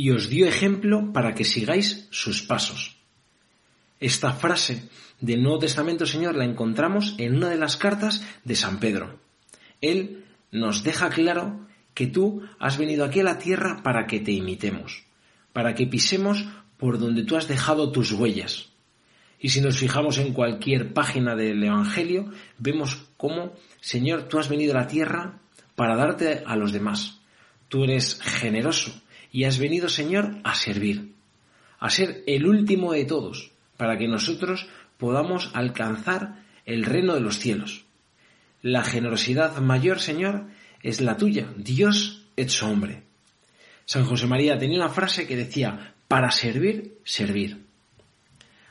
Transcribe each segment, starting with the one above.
y os dio ejemplo para que sigáis sus pasos. Esta frase del Nuevo Testamento, Señor, la encontramos en una de las cartas de San Pedro. Él nos deja claro que tú has venido aquí a la tierra para que te imitemos, para que pisemos por donde tú has dejado tus huellas. Y si nos fijamos en cualquier página del Evangelio, vemos cómo, Señor, tú has venido a la tierra para darte a los demás. Tú eres generoso y has venido, Señor, a servir, a ser el último de todos, para que nosotros podamos alcanzar el reino de los cielos. La generosidad mayor, Señor, es la tuya, Dios hecho hombre. San José María tenía una frase que decía, para servir, servir.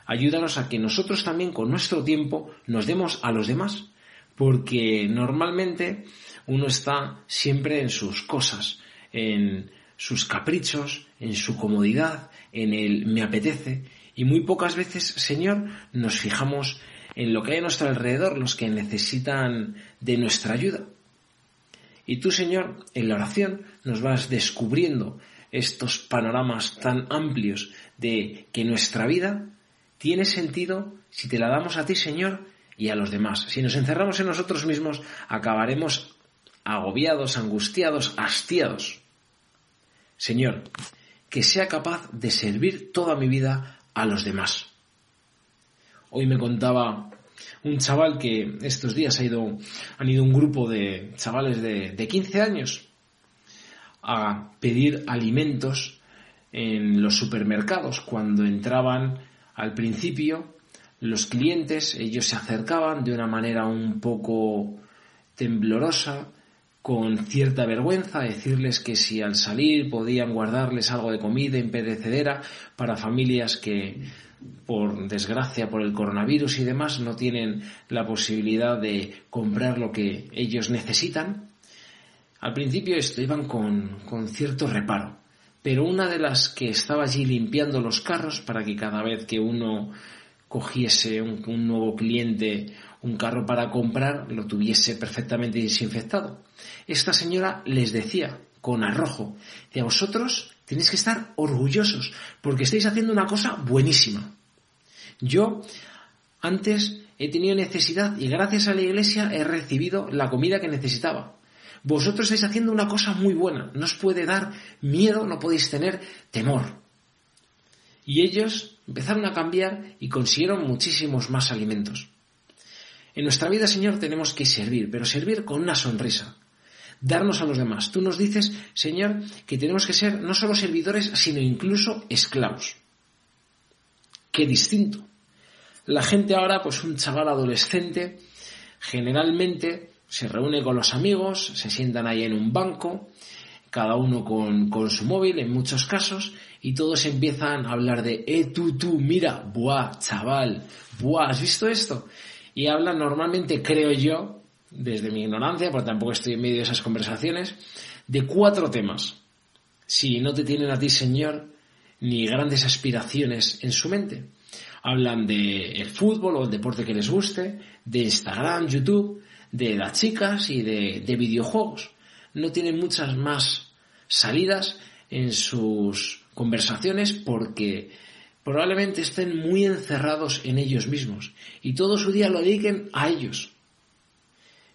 Ayúdanos a que nosotros también con nuestro tiempo nos demos a los demás, porque normalmente uno está siempre en sus cosas, en sus caprichos, en su comodidad, en el me apetece, y muy pocas veces, Señor, nos fijamos en lo que hay a nuestro alrededor, los que necesitan de nuestra ayuda. Y tú, Señor, en la oración nos vas descubriendo estos panoramas tan amplios de que nuestra vida tiene sentido si te la damos a ti, Señor, y a los demás. Si nos encerramos en nosotros mismos, acabaremos agobiados, angustiados, hastiados. Señor, que sea capaz de servir toda mi vida a los demás. Hoy me contaba un chaval que estos días ha ido, han ido un grupo de chavales de, de 15 años a pedir alimentos en los supermercados. Cuando entraban al principio, los clientes, ellos se acercaban de una manera un poco temblorosa, con cierta vergüenza, decirles que si al salir podían guardarles algo de comida imperecedera para familias que por desgracia, por el coronavirus y demás, no tienen la posibilidad de comprar lo que ellos necesitan. Al principio esto iban con, con cierto reparo, pero una de las que estaba allí limpiando los carros para que cada vez que uno cogiese un, un nuevo cliente un carro para comprar lo tuviese perfectamente desinfectado. Esta señora les decía con arrojo, que a vosotros tenéis que estar orgullosos porque estáis haciendo una cosa buenísima. Yo antes he tenido necesidad y gracias a la iglesia he recibido la comida que necesitaba. Vosotros estáis haciendo una cosa muy buena, no os puede dar miedo, no podéis tener temor. Y ellos empezaron a cambiar y consiguieron muchísimos más alimentos. En nuestra vida, Señor, tenemos que servir, pero servir con una sonrisa. Darnos a los demás. Tú nos dices, Señor, que tenemos que ser no solo servidores, sino incluso esclavos. Qué distinto. La gente ahora, pues un chaval adolescente, generalmente se reúne con los amigos, se sientan ahí en un banco, cada uno con, con, su móvil en muchos casos, y todos empiezan a hablar de, eh, tú, tú, mira, buah, chaval, buah, ¿has visto esto? Y hablan normalmente, creo yo, desde mi ignorancia, porque tampoco estoy en medio de esas conversaciones, de cuatro temas. Si no te tienen a ti, Señor, ni grandes aspiraciones en su mente. Hablan de el fútbol o el deporte que les guste, de Instagram, YouTube, de las chicas y de, de videojuegos. No tienen muchas más salidas en sus conversaciones porque probablemente estén muy encerrados en ellos mismos y todo su día lo dediquen a ellos.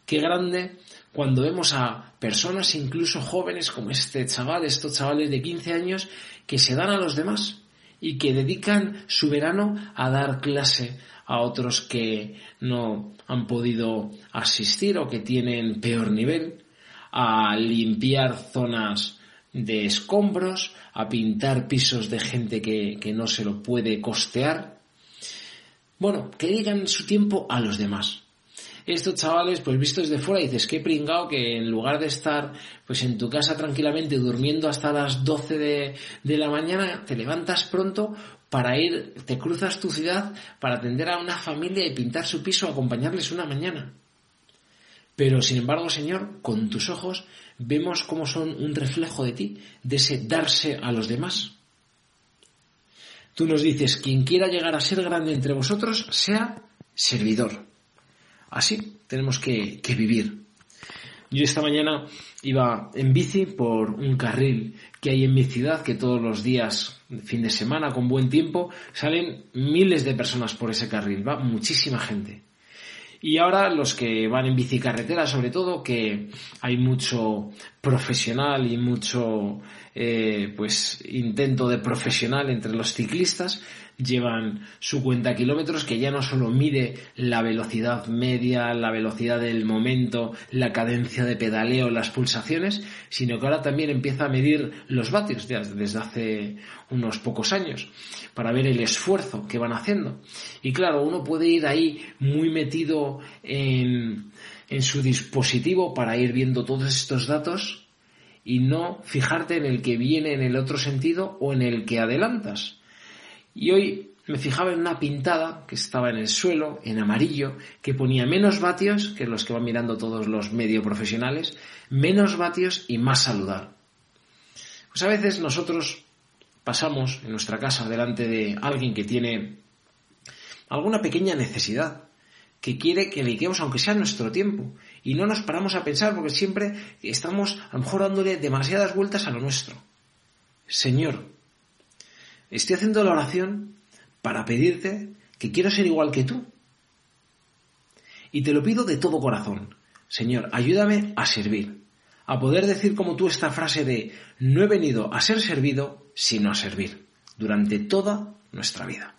Qué grande cuando vemos a personas incluso jóvenes como este chaval, estos chavales de 15 años, que se dan a los demás y que dedican su verano a dar clase a otros que no han podido asistir o que tienen peor nivel, a limpiar zonas de escombros, a pintar pisos de gente que, que no se lo puede costear. Bueno, que dedican su tiempo a los demás estos chavales, pues vistos de fuera, dices, qué pringao que en lugar de estar pues en tu casa tranquilamente durmiendo hasta las 12 de, de la mañana, te levantas pronto para ir, te cruzas tu ciudad para atender a una familia y pintar su piso, acompañarles una mañana. Pero sin embargo, Señor, con tus ojos vemos cómo son un reflejo de ti, de ese darse a los demás. Tú nos dices, quien quiera llegar a ser grande entre vosotros, sea servidor. Así tenemos que, vivir. Yo esta mañana iba en bici por un carril que hay en mi ciudad, que todos los días, fin de semana, con buen tiempo, salen miles de personas por ese carril, va muchísima gente. Y ahora los que van en bicicarretera, sobre todo, que hay mucho profesional y mucho eh, pues intento de profesional entre los ciclistas, llevan su cuenta kilómetros que ya no solo mide la velocidad media, la velocidad del momento, la cadencia de pedaleo, las pulsaciones, sino que ahora también empieza a medir los vatios desde hace unos pocos años para ver el esfuerzo que van haciendo. Y claro, uno puede ir ahí muy metido en, en su dispositivo para ir viendo todos estos datos y no fijarte en el que viene en el otro sentido o en el que adelantas. Y hoy me fijaba en una pintada que estaba en el suelo, en amarillo, que ponía menos vatios, que los que van mirando todos los medio profesionales, menos vatios y más saludar. Pues a veces nosotros pasamos en nuestra casa delante de alguien que tiene alguna pequeña necesidad, que quiere que dediquemos aunque sea nuestro tiempo, y no nos paramos a pensar porque siempre estamos a lo mejor dándole demasiadas vueltas a lo nuestro. Señor, Estoy haciendo la oración para pedirte que quiero ser igual que tú. Y te lo pido de todo corazón. Señor, ayúdame a servir, a poder decir como tú esta frase de no he venido a ser servido, sino a servir, durante toda nuestra vida.